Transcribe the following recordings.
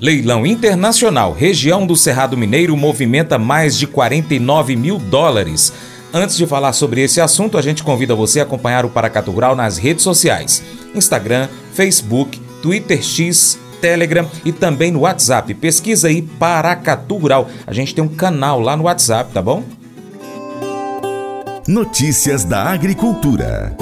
Leilão internacional. Região do Cerrado Mineiro movimenta mais de 49 mil dólares. Antes de falar sobre esse assunto, a gente convida você a acompanhar o Paracatu Rural nas redes sociais: Instagram, Facebook, Twitter X, Telegram e também no WhatsApp. Pesquisa aí Paracatu Rural. A gente tem um canal lá no WhatsApp, tá bom? Notícias da Agricultura.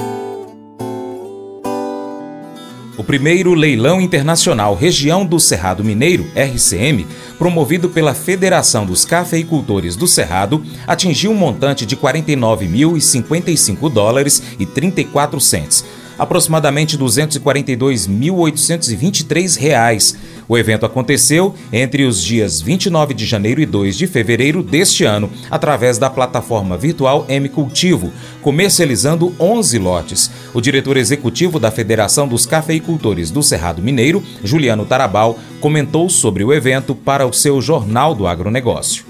O primeiro leilão internacional Região do Cerrado Mineiro, RCM, promovido pela Federação dos Cafeicultores do Cerrado, atingiu um montante de 49.055 dólares e 34 centes aproximadamente R$ 242.823. O evento aconteceu entre os dias 29 de janeiro e 2 de fevereiro deste ano, através da plataforma virtual M Cultivo, comercializando 11 lotes. O diretor executivo da Federação dos Cafeicultores do Cerrado Mineiro, Juliano Tarabal, comentou sobre o evento para o seu Jornal do Agronegócio.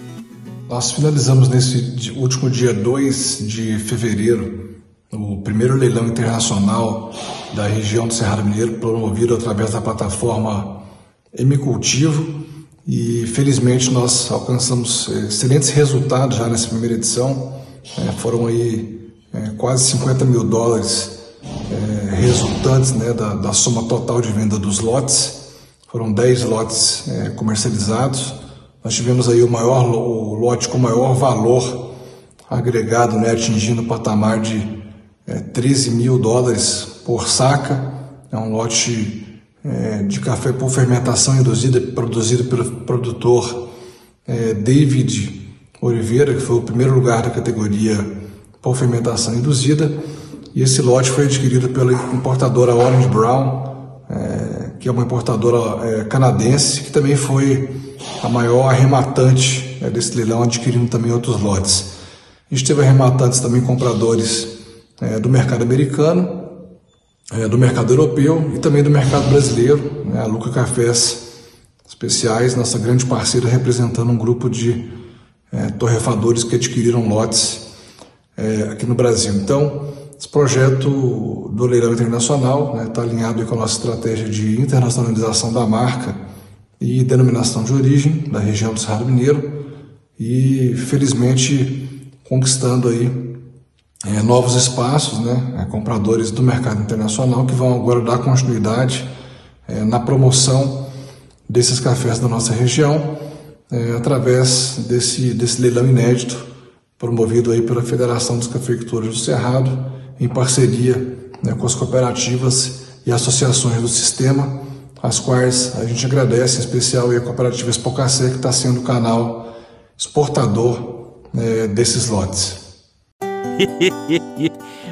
Nós finalizamos nesse último dia 2 de fevereiro o primeiro leilão internacional da região do Cerrado Mineiro, promovido através da plataforma M Cultivo. E felizmente nós alcançamos excelentes resultados já nessa primeira edição. É, foram aí é, quase 50 mil dólares é, resultantes né, da, da, soma total de venda dos lotes. Foram 10 lotes comercializados. Nós tivemos aí o maior o lote com maior valor agregado, né, atingindo o patamar de é, 13 mil dólares por saca. É um lote é, de café por fermentação induzida, produzido pelo produtor é, David Oliveira, que foi o primeiro lugar da categoria por fermentação induzida. E esse lote foi adquirido pela importadora Orange Brown, é, que é uma importadora é, canadense, que também foi a maior arrematante é, desse leilão, adquirindo também outros lotes. A gente teve arrematantes também compradores é, do mercado americano, é, do mercado europeu e também do mercado brasileiro. Né, a Luca Cafés Especiais, nossa grande parceira, representando um grupo de é, torrefadores que adquiriram lotes é, aqui no Brasil. Então, esse projeto do leilão internacional está né, tá alinhado com a nossa estratégia de internacionalização da marca e denominação de origem da região do Cerrado Mineiro e felizmente conquistando aí é, novos espaços, né, é, compradores do mercado internacional que vão agora dar continuidade é, na promoção desses cafés da nossa região é, através desse, desse leilão inédito promovido aí pela Federação dos Cafeicultores do Cerrado em parceria né, com as cooperativas e associações do sistema, as quais a gente agradece, em especial a cooperativa Espocacé, que está sendo o canal exportador né, desses lotes. Хе-хе-хе.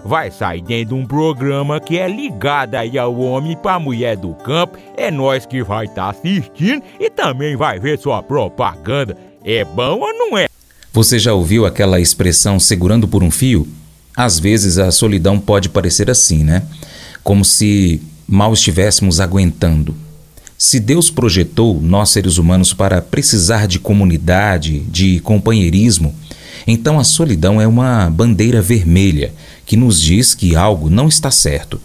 vai sair dentro de um programa que é ligado aí ao homem para mulher do campo. É nós que vai estar tá assistindo e também vai ver sua propaganda. É bom ou não é? Você já ouviu aquela expressão segurando por um fio? Às vezes a solidão pode parecer assim, né? Como se mal estivéssemos aguentando. Se Deus projetou nós seres humanos para precisar de comunidade, de companheirismo, então a solidão é uma bandeira vermelha que nos diz que algo não está certo.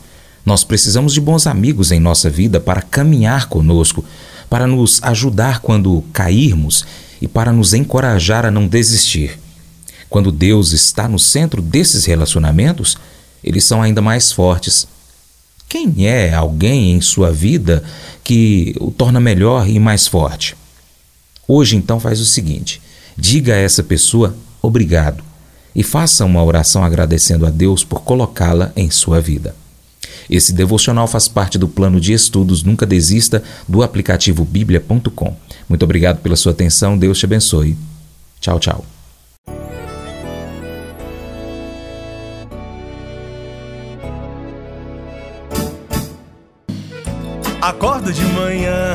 Nós precisamos de bons amigos em nossa vida para caminhar conosco, para nos ajudar quando cairmos e para nos encorajar a não desistir. Quando Deus está no centro desses relacionamentos, eles são ainda mais fortes. Quem é alguém em sua vida que o torna melhor e mais forte? Hoje, então, faz o seguinte: diga a essa pessoa obrigado e faça uma oração agradecendo a Deus por colocá-la em sua vida. Esse devocional faz parte do plano de estudos Nunca Desista do aplicativo bíblia.com. Muito obrigado pela sua atenção, Deus te abençoe. Tchau, tchau. Acordo de manhã